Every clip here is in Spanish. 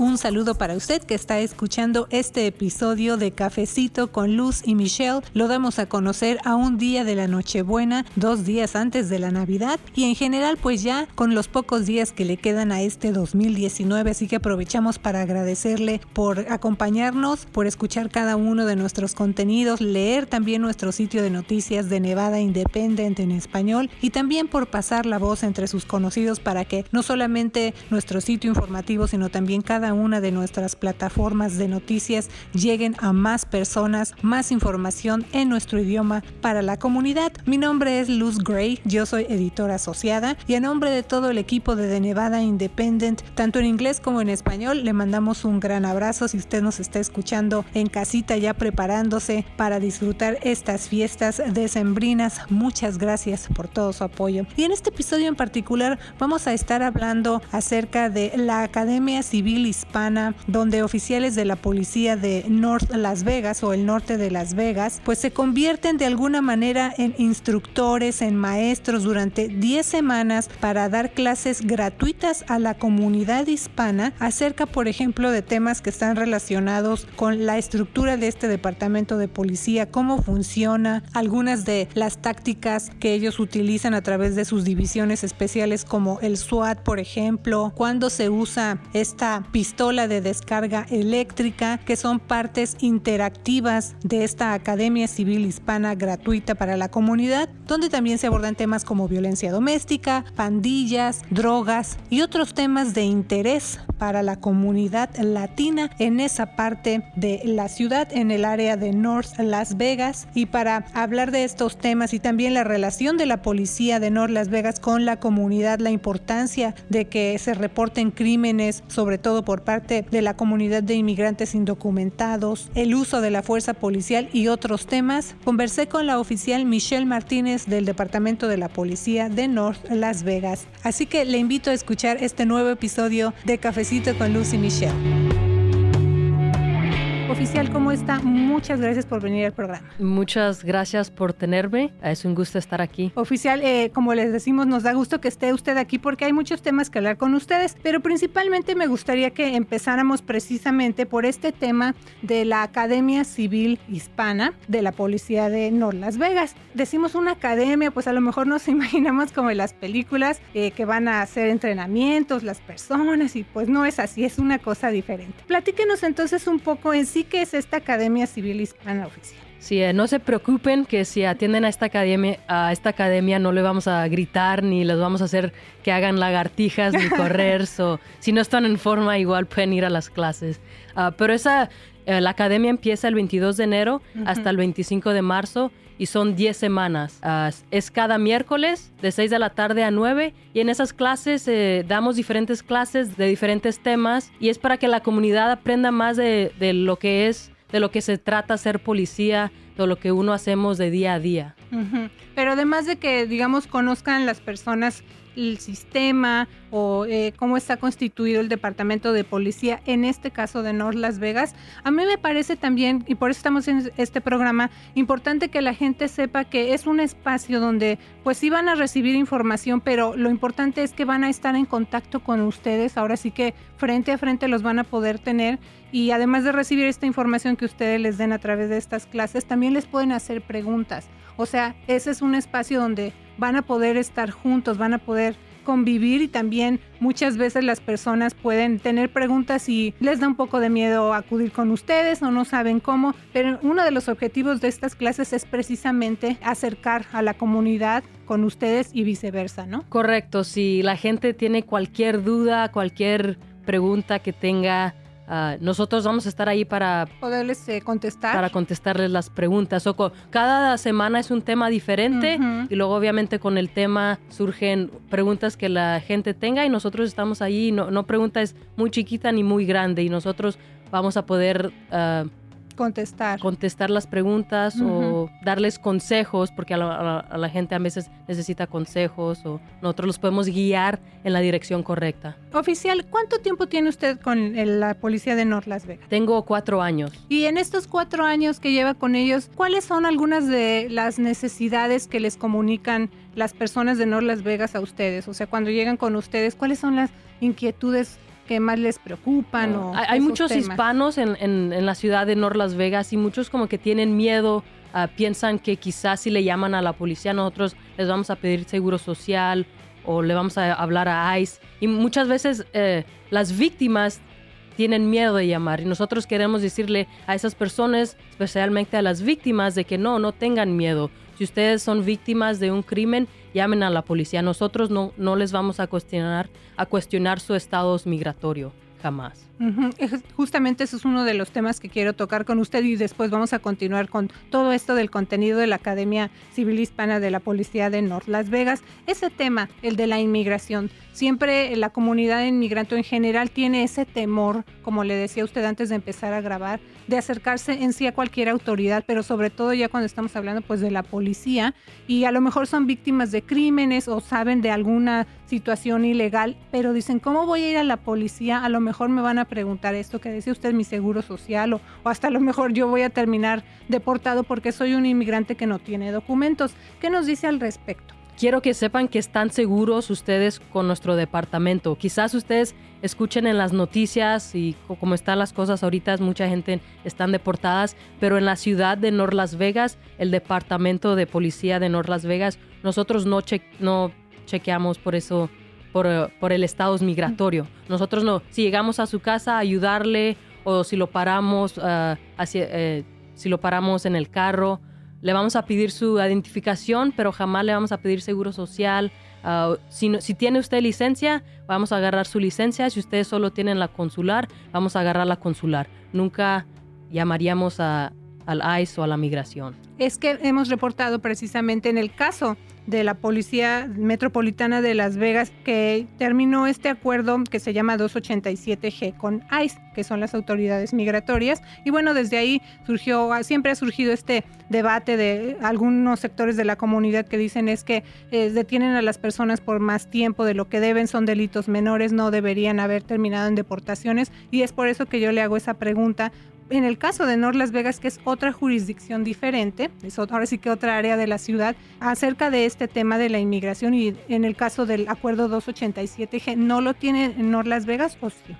Un saludo para usted que está escuchando este episodio de Cafecito con Luz y Michelle. Lo damos a conocer a un día de la Nochebuena, dos días antes de la Navidad y en general pues ya con los pocos días que le quedan a este 2019. Así que aprovechamos para agradecerle por acompañarnos, por escuchar cada uno de nuestros contenidos, leer también nuestro sitio de noticias de Nevada Independent en español y también por pasar la voz entre sus conocidos para que no solamente nuestro sitio informativo sino también cada una de nuestras plataformas de noticias lleguen a más personas, más información en nuestro idioma para la comunidad. Mi nombre es Luz Gray, yo soy editora asociada y a nombre de todo el equipo de The Nevada Independent, tanto en inglés como en español, le mandamos un gran abrazo si usted nos está escuchando en casita ya preparándose para disfrutar estas fiestas decembrinas. Muchas gracias por todo su apoyo. Y en este episodio en particular vamos a estar hablando acerca de la Academia Civil y hispana donde oficiales de la policía de North Las Vegas o el norte de Las Vegas pues se convierten de alguna manera en instructores, en maestros durante 10 semanas para dar clases gratuitas a la comunidad hispana acerca por ejemplo de temas que están relacionados con la estructura de este departamento de policía, cómo funciona, algunas de las tácticas que ellos utilizan a través de sus divisiones especiales como el SWAT por ejemplo, cuando se usa esta pistola de descarga eléctrica, que son partes interactivas de esta Academia Civil Hispana gratuita para la comunidad, donde también se abordan temas como violencia doméstica, pandillas, drogas y otros temas de interés para la comunidad latina en esa parte de la ciudad, en el área de North Las Vegas. Y para hablar de estos temas y también la relación de la policía de North Las Vegas con la comunidad, la importancia de que se reporten crímenes, sobre todo por parte de la comunidad de inmigrantes indocumentados, el uso de la fuerza policial y otros temas, conversé con la oficial Michelle Martínez del Departamento de la Policía de North Las Vegas. Así que le invito a escuchar este nuevo episodio de Cafecito con Lucy Michelle. Oficial, ¿cómo está? Muchas gracias por venir al programa. Muchas gracias por tenerme. Es un gusto estar aquí. Oficial, eh, como les decimos, nos da gusto que esté usted aquí porque hay muchos temas que hablar con ustedes, pero principalmente me gustaría que empezáramos precisamente por este tema de la Academia Civil Hispana de la Policía de North Las Vegas. Decimos una academia, pues a lo mejor nos imaginamos como en las películas eh, que van a hacer entrenamientos las personas y pues no es así, es una cosa diferente. Platíquenos entonces un poco en sí ¿qué es esta Academia Civil Hispana Oficial? Sí, eh, no se preocupen que si atienden a esta academia, a esta academia no le vamos a gritar ni les vamos a hacer que hagan lagartijas ni correr. si no están en forma, igual pueden ir a las clases. Ah, pero esa, eh, la academia empieza el 22 de enero hasta el 25 de marzo y son 10 semanas. Ah, es cada miércoles de 6 de la tarde a 9 y en esas clases eh, damos diferentes clases de diferentes temas y es para que la comunidad aprenda más de, de lo que es, de lo que se trata ser policía, de lo que uno hacemos de día a día. Pero además de que, digamos, conozcan las personas el sistema o eh, cómo está constituido el departamento de policía, en este caso de North Las Vegas. A mí me parece también, y por eso estamos en este programa, importante que la gente sepa que es un espacio donde pues sí van a recibir información, pero lo importante es que van a estar en contacto con ustedes, ahora sí que frente a frente los van a poder tener y además de recibir esta información que ustedes les den a través de estas clases, también les pueden hacer preguntas. O sea, ese es un espacio donde van a poder estar juntos, van a poder convivir y también muchas veces las personas pueden tener preguntas y les da un poco de miedo acudir con ustedes o no saben cómo, pero uno de los objetivos de estas clases es precisamente acercar a la comunidad con ustedes y viceversa, ¿no? Correcto, si la gente tiene cualquier duda, cualquier pregunta que tenga, Ah, nosotros vamos a estar ahí para poderles eh, contestar. Para contestarles las preguntas. O cada semana es un tema diferente y luego obviamente con el tema surgen preguntas que la gente tenga y nosotros estamos ahí. No, no pregunta es muy chiquita ni muy grande y nosotros vamos a poder uh, contestar. Contestar las preguntas o darles consejos, porque a la, gente a veces necesita consejos o nosotros los podemos guiar en la dirección correcta. Oficial, ¿cuánto tiempo tiene usted con la policía de North Las Vegas? Tengo cuatro años. Y en estos cuatro años que lleva con ellos, ¿cuáles son algunas de las necesidades que les comunican las personas de North Las Vegas a ustedes? O sea, cuando llegan con ustedes, ¿cuáles son las inquietudes que más les preocupan? O hay, muchos hispanos en, en, la ciudad de North Las Vegas y muchos como que tienen miedo, ah, piensan que quizás si le llaman a la policía nosotros les vamos a pedir seguro social o le vamos a hablar a ICE. Y muchas veces eh, las víctimas tienen miedo de llamar y nosotros queremos decirle a esas personas, especialmente a las víctimas, de que no, no tengan miedo. Si ustedes son víctimas de un crimen, llamen a la policía. Nosotros no, no les vamos a cuestionar, a cuestionar su estado migratorio jamás. Justamente eso es uno de los temas que quiero tocar con usted y después vamos a continuar con todo esto del contenido de la Academia Civil Hispana de la Policía de North Las Vegas. Ese tema, el de la inmigración, siempre la comunidad inmigrante en general tiene ese temor, como le decía usted antes de empezar a grabar, de acercarse en sí a cualquier autoridad, pero sobre todo ya cuando estamos hablando pues de la policía y a lo mejor son víctimas de crímenes o saben de alguna situación ilegal, pero dicen, ¿cómo voy a ir a la policía? A lo mejor me van a preguntar esto que decía usted, mi seguro social, o, o hasta a lo mejor yo voy a terminar deportado porque soy un inmigrante que no tiene documentos. ¿Qué nos dice al respecto? quiero que sepan que están seguros ustedes con nuestro departamento. Quizás ustedes escuchen en las noticias y como están las cosas ahorita, mucha gente están deportadas, pero en la ciudad de North Las Vegas, el departamento de policía de North Las Vegas, nosotros no, no chequeamos por eso, por, por el estado migratorio. Nosotros no, si llegamos a su casa ayudarle o si lo paramos, uh, si lo paramos en el carro, le vamos a pedir su identificación, pero jamás le vamos a pedir seguro social. Ah, si, si, tiene usted licencia, vamos a agarrar su licencia. Si ustedes solo tienen la consular, vamos a agarrar la consular. Nunca llamaríamos a, al ICE o a la migración. Es que hemos reportado precisamente en el caso de la Policía Metropolitana de Las Vegas que terminó este acuerdo que se llama 287G con ICE, que son las autoridades migratorias. Y bueno, desde ahí surgió, siempre ha surgido este debate de algunos sectores de la comunidad que dicen es que eh, detienen a las personas por más tiempo de lo que deben, son delitos menores, no deberían haber terminado en deportaciones. Y es por eso que yo le hago esa pregunta, en el caso de North Las Vegas, que es otra jurisdicción diferente, es ahora sí que otra área de la ciudad, acerca de este tema de la inmigración y en el caso del acuerdo 287G, ¿no lo tiene en North Las Vegas o sí?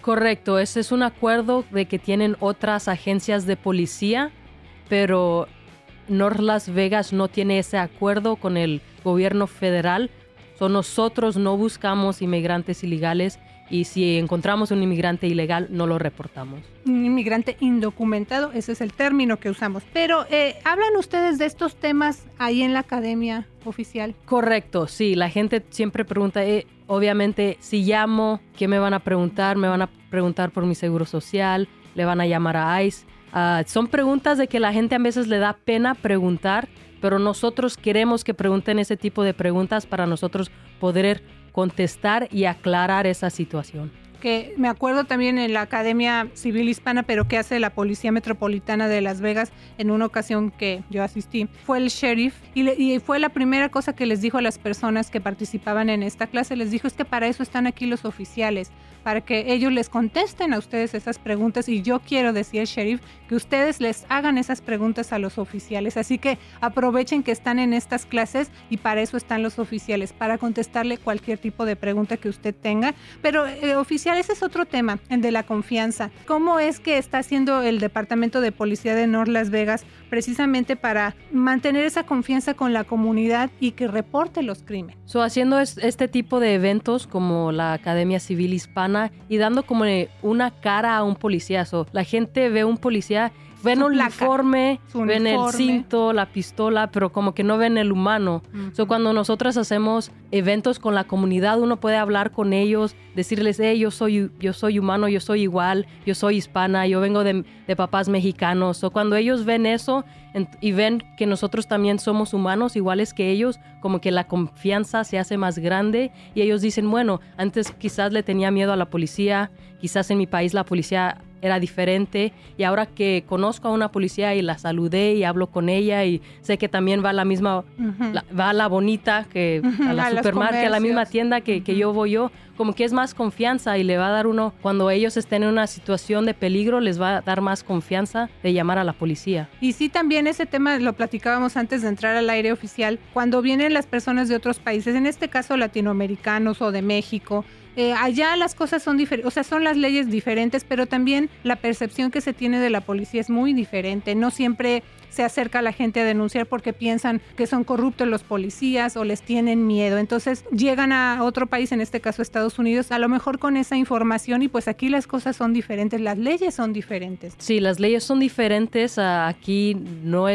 Correcto, ese es un acuerdo de que tienen otras agencias de policía, pero North Las Vegas no tiene ese acuerdo con el gobierno federal. So nosotros no buscamos inmigrantes ilegales y si encontramos un inmigrante ilegal no lo reportamos. Un inmigrante indocumentado, ese es el término que usamos. Pero, eh, ¿hablan ustedes de estos temas ahí en la academia oficial? Correcto, sí, la gente siempre pregunta, eh, obviamente, si llamo, ¿qué me van a preguntar? Me van a preguntar por mi seguro social, le van a llamar a ICE. Ah, son preguntas de que la gente a veces le da pena preguntar, pero nosotros queremos que pregunten ese tipo de preguntas para nosotros poder contestar y aclarar esa situación. Que me acuerdo también en la Academia Civil Hispana, pero que hace la Policía Metropolitana de Las Vegas en una ocasión que yo asistí, fue el sheriff y, y fue la primera cosa que les dijo a las personas que participaban en esta clase, les dijo es que para eso están aquí los oficiales, para que ellos les contesten a ustedes esas preguntas y yo quiero decir, sheriff, que ustedes les hagan esas preguntas a los oficiales. Así que aprovechen que están en estas clases y para eso están los oficiales, para contestarle cualquier tipo de pregunta que usted tenga. Pero eh, oficial, ese es otro tema, el de la confianza. ¿Cómo es que está haciendo el Departamento de Policía de North Las Vegas precisamente para mantener esa confianza con la comunidad y que reporte los crímenes? So, haciendo este tipo de eventos como la Academia Civil Hispana y dando como una cara a un policía. la gente ve un policía ven el uniforme, ven el cinto, la pistola, pero como que no ven el humano. cuando nosotros hacemos eventos con la comunidad, uno puede hablar con ellos, decirles, hey, yo soy, yo soy humano, yo soy igual, yo soy hispana, yo vengo de, papás mexicanos. O cuando ellos ven eso y ven que nosotros también somos humanos, iguales que ellos, como que la confianza se hace más grande y ellos dicen, bueno, antes quizás le tenía miedo a la policía, quizás en mi país la policía era diferente. Y ahora que conozco a una policía y la saludé y hablo con ella y sé que también va a la misma, va a la bonita que a la supermarket, a la misma tienda que, que yo voy yo, como que es más confianza y le va a dar uno, cuando ellos estén en una situación de peligro, les va a dar más confianza de llamar a la policía. Y sí, también ese tema lo platicábamos antes de entrar al aire oficial, cuando vienen las personas de otros países, en este caso latinoamericanos o de México, eh, allá las cosas son diferentes, o sea, son las leyes diferentes, pero también la percepción que se tiene de la policía es muy diferente. No siempre se acerca la gente a denunciar porque piensan que son corruptos los policías o les tienen miedo. Entonces llegan a otro país, en este caso Estados Unidos, a lo mejor con esa información y pues aquí las cosas son diferentes, las leyes son diferentes. Sí, las leyes son diferentes. Aquí no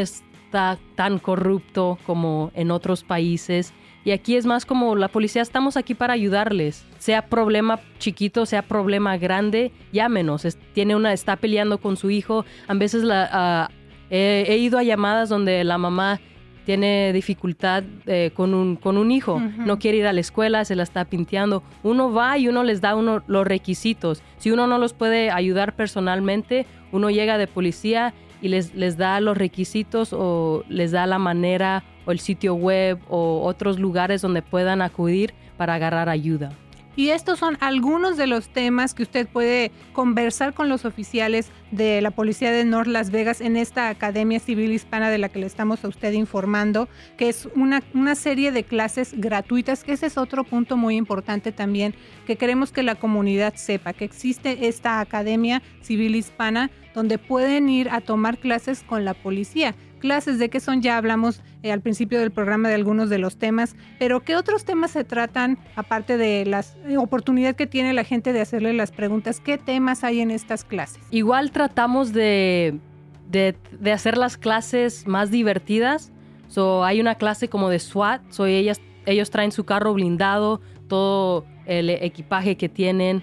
está tan corrupto como en otros países. Y aquí es más como la policía estamos aquí para ayudarles. Sea problema chiquito, sea problema grande, llámenos. tiene una, está peleando con su hijo. A veces la, ah, he, ido a llamadas donde la mamá tiene dificultad eh, con, un, con un hijo, no quiere ir a la escuela, se la está pinteando. Uno va y uno les da uno los requisitos. Si uno no los puede ayudar personalmente, uno llega de policía y les, les da los requisitos o les da la manera o el sitio web o otros lugares donde puedan acudir para agarrar ayuda. Y estos son algunos de los temas que usted puede conversar con los oficiales de la Policía de North Las Vegas en esta Academia Civil Hispana de la que le estamos a usted informando, que es una, una serie de clases gratuitas, ese es otro punto muy importante también, que queremos que la comunidad sepa, que existe esta Academia Civil Hispana donde pueden ir a tomar clases con la policía clases, de qué son, ya hablamos eh, al principio del programa de algunos de los temas, pero ¿qué otros temas se tratan aparte de la eh, oportunidad que tiene la gente de hacerle las preguntas? ¿Qué temas hay en estas clases? Igual tratamos de, de, hacer las clases más divertidas. So, hay una clase como de SWAT, so ellas, ellos traen su carro blindado, todo el equipaje que tienen.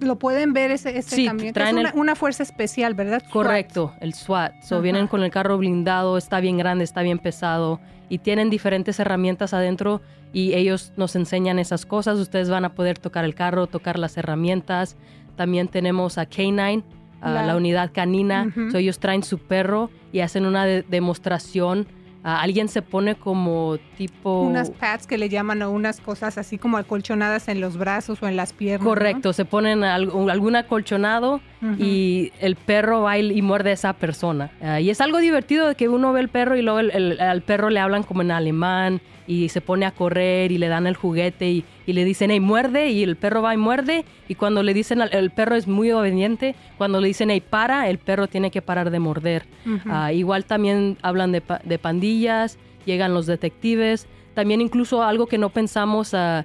Lo pueden ver ese, ese sí, Traen es una, fuerza especial, ¿verdad? Correcto, el SWAT. So, vienen con el carro blindado, está bien grande, está bien pesado y tienen diferentes herramientas adentro y ellos nos enseñan esas cosas. Ustedes van a poder tocar el carro, tocar las herramientas. También tenemos a K9, la, unidad canina. ellos traen su perro y hacen una demostración alguien se pone como tipo... Unas pads que le llaman o unas cosas así como acolchonadas en los brazos o en las piernas. Correcto, se ponen algún acolchonado y el perro va y, muerde a esa persona. Ah, y es algo divertido de que uno ve el perro y luego al perro le hablan como en alemán y se pone a correr y le dan el juguete y, le dicen, hey, muerde, y el perro va y muerde, y cuando le dicen, el perro es muy obediente, cuando le dicen, hey, para, el perro tiene que parar de morder. Ah, igual también hablan de, de, pandillas, llegan los detectives, también incluso algo que no pensamos, uh,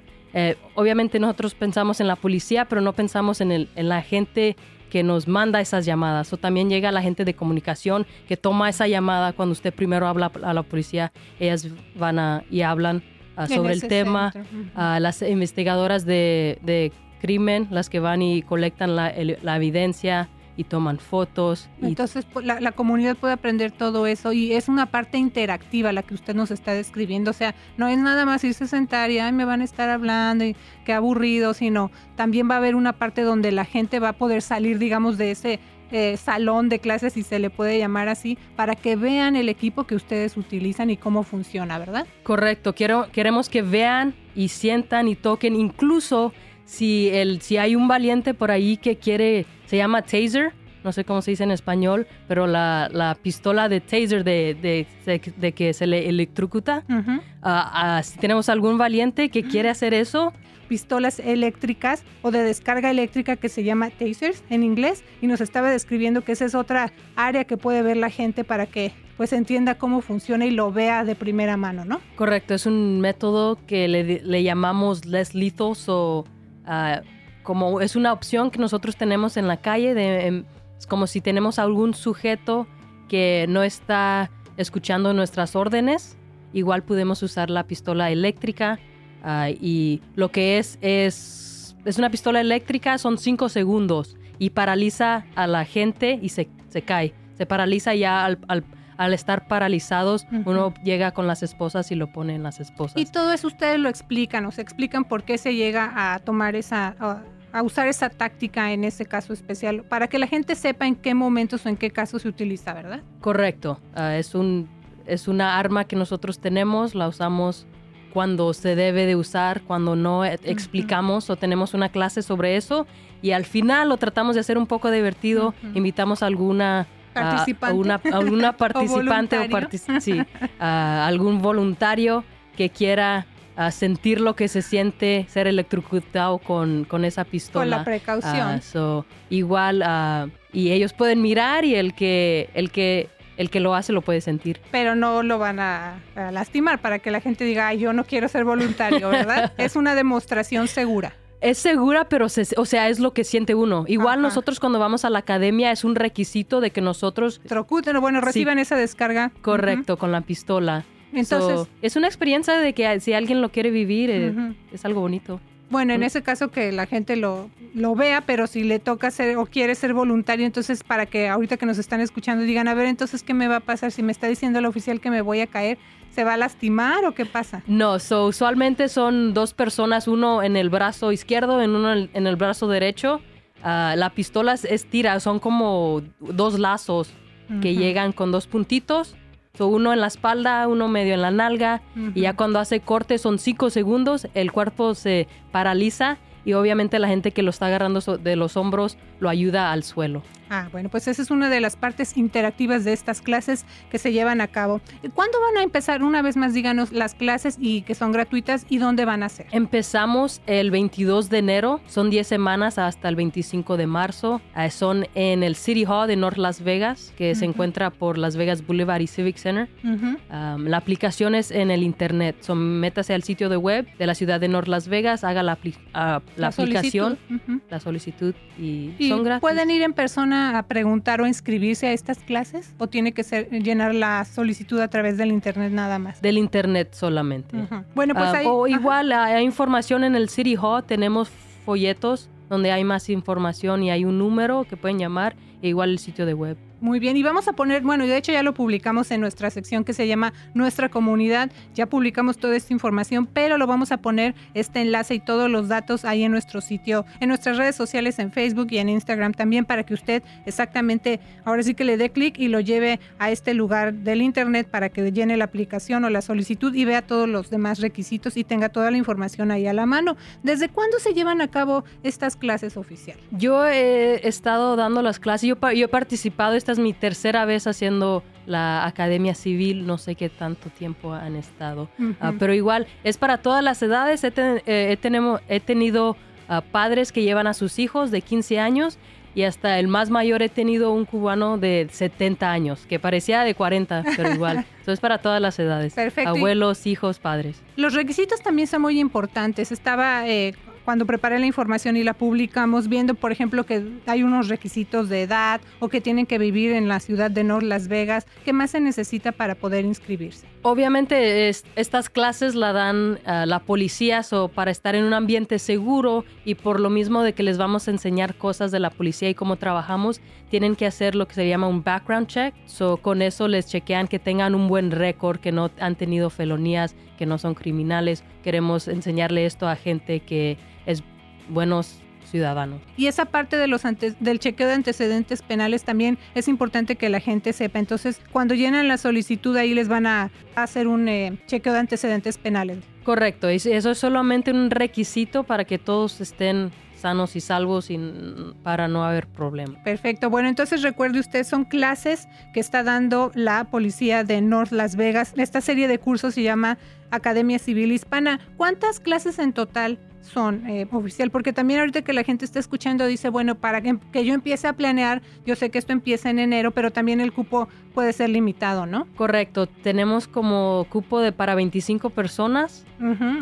obviamente nosotros pensamos en la policía, pero no pensamos en, el, en la gente que nos manda esas llamadas. O también llega la gente de comunicación que toma esa llamada cuando usted primero habla a la policía, ellas van a, y hablan ah, sobre el tema. a las investigadoras de, de, crimen, las que van y colectan la, la evidencia y toman fotos. Entonces pues, la, la, comunidad puede aprender todo eso y es una parte interactiva la que usted nos está describiendo. O sea, no es nada más irse a sentar y Ay, me van a estar hablando y qué aburrido, sino también va a haber una parte donde la gente va a poder salir, digamos, de ese eh, salón de clases, si se le puede llamar así, para que vean el equipo que ustedes utilizan y cómo funciona, ¿verdad? Correcto, Quiero, queremos que vean y sientan y toquen, incluso si, el, si hay un valiente por ahí que quiere, se llama taser, no sé cómo se dice en español, pero la, pistola de taser de, de, que se le electrocuta. Ah, ah, si tenemos algún valiente que quiere hacer eso, pistolas eléctricas o de descarga eléctrica que se llama tasers en inglés y nos estaba describiendo que esa es otra área que puede ver la gente para que pues entienda cómo funciona y lo vea de primera mano, ¿no? Correcto, es un método que le, llamamos less lethal o Ah, como es una opción que nosotros tenemos en la calle, de, em, es como si tenemos algún sujeto que no está escuchando nuestras órdenes, igual podemos usar la pistola eléctrica ah, y lo que es es, es una pistola eléctrica, son cinco segundos y paraliza a la gente y se, se cae, se paraliza ya al, al al estar paralizados, uno llega con las esposas y lo pone en las esposas. Y todo eso ustedes lo explican, o se explican por qué se llega a tomar esa, a usar esa táctica en ese caso especial, para que la gente sepa en qué momentos o en qué casos se utiliza, ¿verdad? Correcto. Ah, es, un, es una arma que nosotros tenemos, la usamos cuando se debe de usar, cuando no e- explicamos o tenemos una clase sobre eso y al final lo tratamos de hacer un poco divertido, invitamos a alguna Participante. a una, a una participante o, partici- sí, a algún voluntario que quiera ah, sentir lo que se siente ser electrocutado con, con esa pistola. Con la precaución. Ah, so, igual, ah, y ellos pueden mirar y el que, el que, el que lo hace lo puede sentir. pero no lo van a, a lastimar para que la gente diga, Ay, yo no quiero ser voluntario, ¿verdad? es una demostración segura. Es segura, pero se- o sea, es lo que siente uno. Igual Ajá. nosotros cuando vamos a la academia es un requisito de que nosotros, Trocuten, bueno, reciban esa descarga. correcto, con la pistola. Entonces, So, es una experiencia de que si alguien lo quiere vivir, eh, es algo bonito. Bueno, en Mm. ese caso que la gente lo, lo vea, pero si le toca ser o quiere ser voluntario, entonces para que ahorita que nos están escuchando digan, a ver, entonces, ¿qué me va a pasar si me está diciendo el oficial que me voy a caer? ¿Se va a lastimar o qué pasa? No, so, usualmente son dos personas, uno en el brazo izquierdo, en uno en el brazo derecho. Ah, la pistola es- tira, son como dos lazos que llegan con dos puntitos. So, uno en la espalda, uno medio en la nalga. Y ya cuando hace corte son cinco segundos, el cuerpo se paraliza y obviamente la gente que lo está agarrando de los hombros lo ayuda al suelo. Ah, bueno, pues esa es una de las partes interactivas de estas clases que se llevan a cabo. ¿Cuándo van a empezar? Una vez más, díganos las clases y que son gratuitas y dónde van a ser. Empezamos el 22 de enero, son 10 semanas hasta el 25 de marzo. Eh, son en el City Hall de North Las Vegas, que se encuentra por Las Vegas Boulevard y Civic Center. Um, la aplicación es en el internet. So, métase al sitio de web de la ciudad de North Las Vegas, haga la, apli- ah, la aplicación, solicitud. La solicitud y, ¿Y son gratis. pueden ir en persona a preguntar o inscribirse a estas clases? ¿O tiene que ser llenar la solicitud a través del internet nada más? Del internet solamente. Bueno, pues Ah, ahí. o ajá. igual hay hay información en el City Hall, tenemos folletos donde hay más información y hay un número que pueden llamar, e igual el sitio de web. Muy bien, y vamos a poner, bueno, de hecho ya lo publicamos en nuestra sección que se llama Nuestra Comunidad, ya publicamos toda esta información, pero lo vamos a poner este enlace y todos los datos ahí en nuestro sitio, en nuestras redes sociales, en Facebook y en Instagram también, para que usted exactamente, ahora sí que le dé clic y lo lleve a este lugar del Internet para que llene la aplicación o la solicitud y vea todos los demás requisitos y tenga toda la información ahí a la mano. ¿Desde cuándo se llevan a cabo estas clases oficiales? Yo he estado dando las clases, yo, yo he participado, esta es mi tercera vez haciendo la academia civil, no sé qué tanto tiempo han estado, Ah, Ujú. pero igual es para todas las edades, he, ten- eh, he tenemo- he tenido ah, padres que llevan a sus hijos de 15 años y hasta el más mayor he tenido un cubano de 70 años, que parecía de 40, pero igual, eso es para todas las edades, Perfecto. Abuelos, hijos, padres. Los requisitos también son muy importantes. Estaba eh, cuando preparé la información y la publicamos viendo, por ejemplo, que hay unos requisitos de edad o que tienen que vivir en la ciudad de North Las Vegas. ¿Qué más se necesita para poder inscribirse? Obviamente es- estas clases la dan ah, la policía para estar en un ambiente seguro y por lo mismo de que les vamos a enseñar cosas de la policía y cómo trabajamos, tienen que hacer lo que se llama un background check. So, con eso les chequean que tengan un buen récord, que no han tenido felonías, que no son criminales. Queremos enseñarle esto a gente que es buenos ciudadanos. Y esa parte de los del chequeo de antecedentes penales también es importante que la gente sepa. Entonces, cuando llenan la solicitud, ahí les van a hacer un eh, chequeo de antecedentes penales. Correcto, es- eso es solamente un requisito para que todos estén sanos y salvos y para no haber problema. Perfecto. Bueno, entonces recuerde usted, son clases que está dando la policía de North Las Vegas. Esta serie de cursos se llama Academia Civil Hispana. ¿Cuántas clases en total son eh, oficial? Porque también ahorita que la gente está escuchando dice, bueno, para que, que yo empiece a planear, yo sé que esto empieza en enero, pero también el cupo puede ser limitado, ¿no? Correcto, tenemos como cupo de para 25 personas.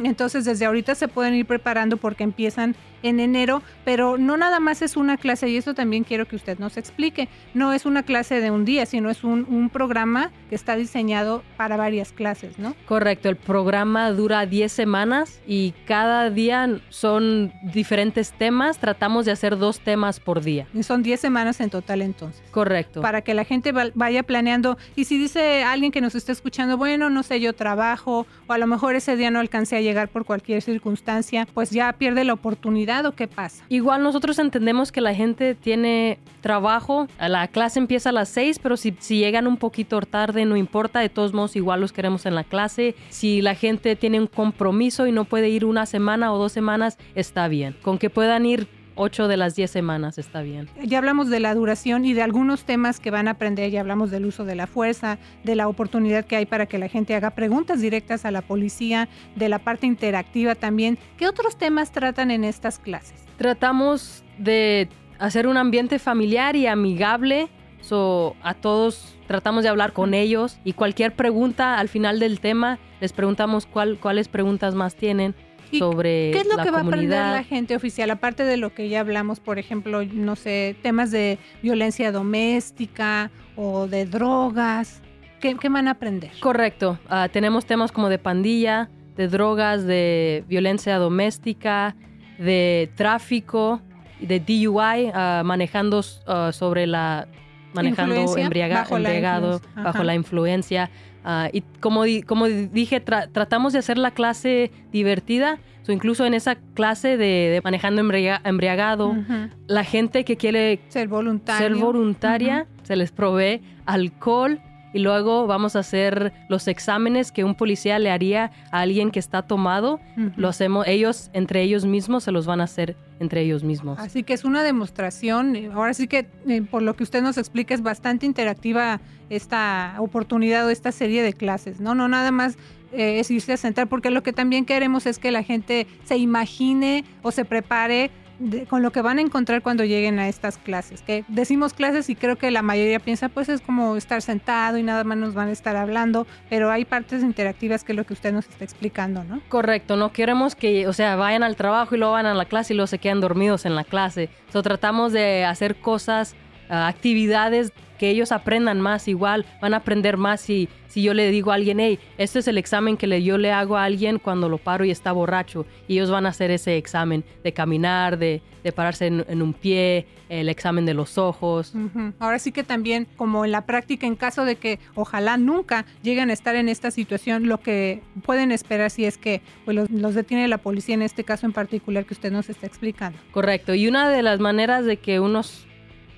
Entonces desde ahorita se pueden ir preparando porque empiezan en enero, pero no nada más es una clase y eso también quiero que usted nos explique. No es una clase de un día, sino es un, un programa que está diseñado para varias clases, ¿no? Correcto, el programa dura 10 semanas y cada día son diferentes temas. Tratamos de hacer dos temas por día. Y son 10 semanas en total entonces. Correcto. Para que la gente va- vaya planeando. Y si dice alguien que nos está escuchando, bueno, no sé, yo trabajo, o a lo mejor ese día no alcancé a llegar por cualquier circunstancia, pues ya pierde la oportunidad qué pasa? Igual nosotros entendemos que la gente tiene trabajo, la clase empieza a las 6, pero si, si llegan un poquito tarde no importa, de todos modos igual los queremos en la clase. Si la gente tiene un compromiso y no puede ir una semana o dos semanas, está bien. Con que puedan ir 8 de las 10 semanas está bien. Ya hablamos de la duración y de algunos temas que van a aprender, ya hablamos del uso de la fuerza, de la oportunidad que hay para que la gente haga preguntas directas a la policía, de la parte interactiva también. ¿Qué otros temas tratan en estas clases? Tratamos de hacer un ambiente familiar y amigable. So, a todos tratamos de hablar con ellos y cualquier pregunta al final del tema les preguntamos cuál, cuáles preguntas más tienen sobre ¿Qué es lo la que va a aprender la gente oficial? Aparte de lo que ya hablamos, por ejemplo, no sé, temas de violencia doméstica o de drogas. ¿Qué, qué van a aprender? Correcto. Ah, tenemos temas como de pandilla, de drogas, de violencia doméstica, de tráfico, de DUI, ah, manejando ah, sobre la manejando la embriagado influencia. bajo la influencia. Ah, y como, di- como dije, tra- tratamos de hacer la clase divertida. So, incluso en esa clase de, de manejando embriaga- embriagado, la gente que quiere Ser ser voluntaria, se les provee alcohol y luego vamos a hacer los exámenes que un policía le haría a alguien que está tomado. Lo hacemos ellos, entre ellos mismos, se los van a hacer entre ellos mismos. Así que es una demostración. eh, Ahora sí que, eh, por lo que usted nos explica, es bastante interactiva esta oportunidad o esta serie de clases, ¿no? No nada más eh, es irse a sentar, porque lo que también queremos es que la gente se imagine o se prepare de- con lo que van a encontrar cuando lleguen a estas clases. Que decimos clases y creo que la mayoría piensa, pues es como estar sentado y nada más nos van a estar hablando, pero hay partes interactivas que es lo que usted nos está explicando, ¿no? Correcto, no queremos que, o sea, vayan al trabajo y luego van a la clase y luego se quedan dormidos en la clase. So, tratamos de hacer cosas, ah, actividades que ellos aprendan más igual, van a aprender más si, si yo le digo a alguien, hey, este es el examen que le, yo le hago a alguien cuando lo paro y está borracho. Y ellos van a hacer ese examen de caminar, de, de pararse en, en un pie, el examen de los ojos. Ahora sí que también, como en la práctica, en caso de que ojalá nunca lleguen a estar en esta situación, lo que pueden esperar si es que pues, los, los detiene la policía, en este caso en particular que usted nos está explicando. Correcto. Y una de las maneras de que uno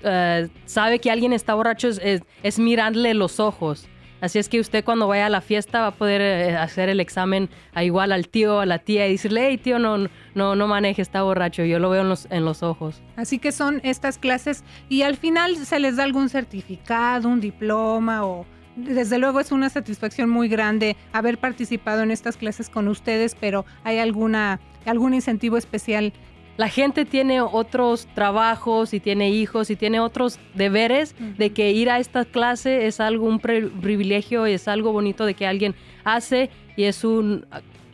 eh, sabe que alguien está borracho es, es, mirarle los ojos. Así es que usted cuando vaya a la fiesta va a poder eh, hacer el examen a igual al tío, a la tía y decirle, hey tío, no, no, no maneje, está borracho. Yo lo veo en los, en los ojos. Así que son estas clases y al final se les da algún certificado, un diploma o... Desde luego es una satisfacción muy grande haber participado en estas clases con ustedes, pero ¿hay alguna algún incentivo especial La gente tiene otros trabajos y tiene hijos y tiene otros deberes de que ir a esta clase es algo, un privilegio y es algo bonito de que alguien hace y es un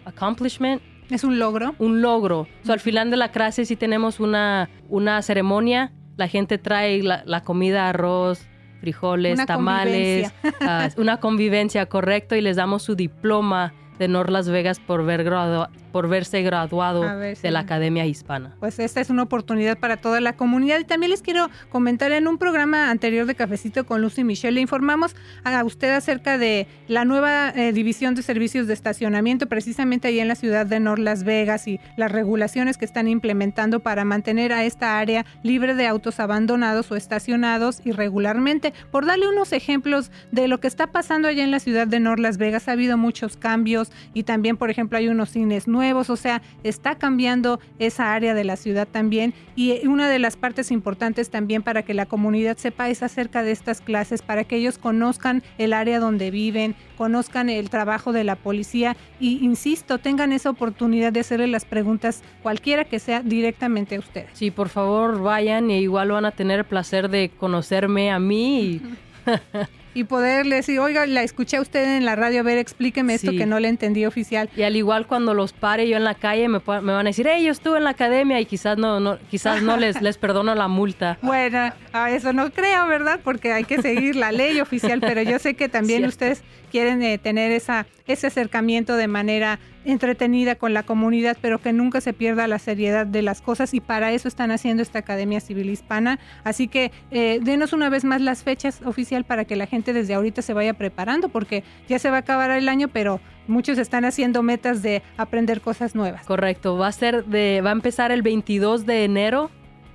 accomplishment, ¿Es un logro? un logro. So, al final de la clase sí tenemos una, una ceremonia, la gente trae la, la comida, arroz, frijoles, Una tamales, ah, una convivencia, correcto, y les damos su diploma de North Las Vegas por, ver gradua- por verse graduado ver, de sí. la Academia Hispana. Pues esta es una oportunidad para toda la comunidad. Y también les quiero comentar en un programa anterior de Cafecito con Lucy Michelle, le informamos a usted acerca de la nueva eh, división de servicios de estacionamiento, precisamente ahí en la ciudad de North Las Vegas y las regulaciones que están implementando para mantener a esta área libre de autos abandonados o estacionados irregularmente. Por darle unos ejemplos de lo que está pasando allá en la ciudad de North Las Vegas, ha habido muchos cambios y también, por ejemplo, hay unos cines nuevos, o sea, está cambiando esa área de la ciudad también y una de las partes importantes también para que la comunidad sepa es acerca de estas clases, para que ellos conozcan el área donde viven, conozcan el trabajo de la policía y, insisto, tengan esa oportunidad de hacerle las preguntas, cualquiera que sea, directamente a ustedes. Sí, por favor vayan y igual van a tener el placer de conocerme a mí. Y, Y poderle decir, oiga, la escuché a usted en la radio, a ver, explíqueme esto Sí. que no le entendí oficial. y al igual cuando los pare yo en la calle me, me van a decir, hey, yo estuve en la academia y quizás no, no quizás no les, les perdono la multa. Bueno, a eso no creo, ¿verdad? Porque hay que seguir la ley oficial, pero yo sé que también Cierto. ustedes quieren eh, tener ese acercamiento de manera entretenida con la comunidad, pero que nunca se pierda la seriedad de las cosas y para eso están haciendo esta Academia Civil Hispana. Así que eh, denos una vez más las fechas oficial para que la gente desde ahorita se vaya preparando, porque ya se va a acabar el año, pero muchos están haciendo metas de aprender cosas nuevas. Correcto, va a ser de, va a empezar el 22 de enero,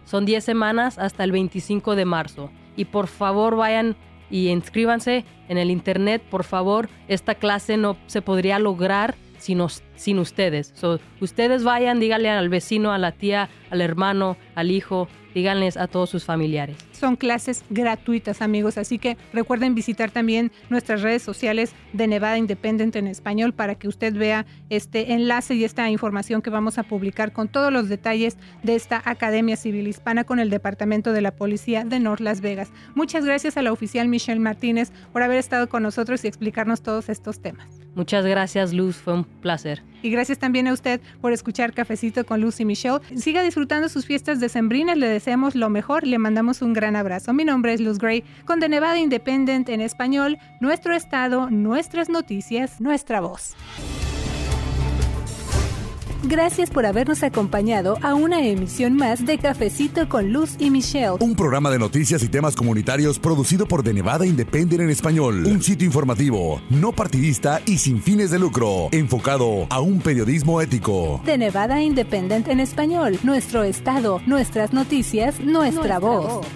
son 10 semanas hasta el 25 de marzo. Y por favor vayan y inscríbanse en el internet, por favor. Esta clase no se podría lograr sin, sin ustedes. ustedes vayan, díganle al vecino, a la tía, al hermano, al hijo, díganles a todos sus familiares. Son clases gratuitas, amigos, así que recuerden visitar también nuestras redes sociales de Nevada Independent en español para que usted vea este enlace y esta información que vamos a publicar con todos los detalles de esta Academia Civil Hispana con el Departamento de la Policía de North Las Vegas. Muchas gracias a la oficial Michelle Martínez por haber estado con nosotros y explicarnos todos estos temas. Muchas gracias, Luz, fue un placer. Y gracias también a usted por escuchar Cafecito con Luz y Michelle. Siga disfrutando sus fiestas de Sembrinas, le deseamos lo mejor, le mandamos un gran abrazo. Mi nombre es Luz Gray, con The Nevada Independent en español, nuestro estado, nuestras noticias, nuestra voz. Gracias por habernos acompañado a una emisión más de Cafecito con Luz y Michelle. Un programa de noticias y temas comunitarios producido por The Nevada Independent en español. Un sitio informativo, no partidista y sin fines de lucro, enfocado a un periodismo ético. The Nevada Independent en español. Nuestro estado, nuestras noticias, nuestra, voz.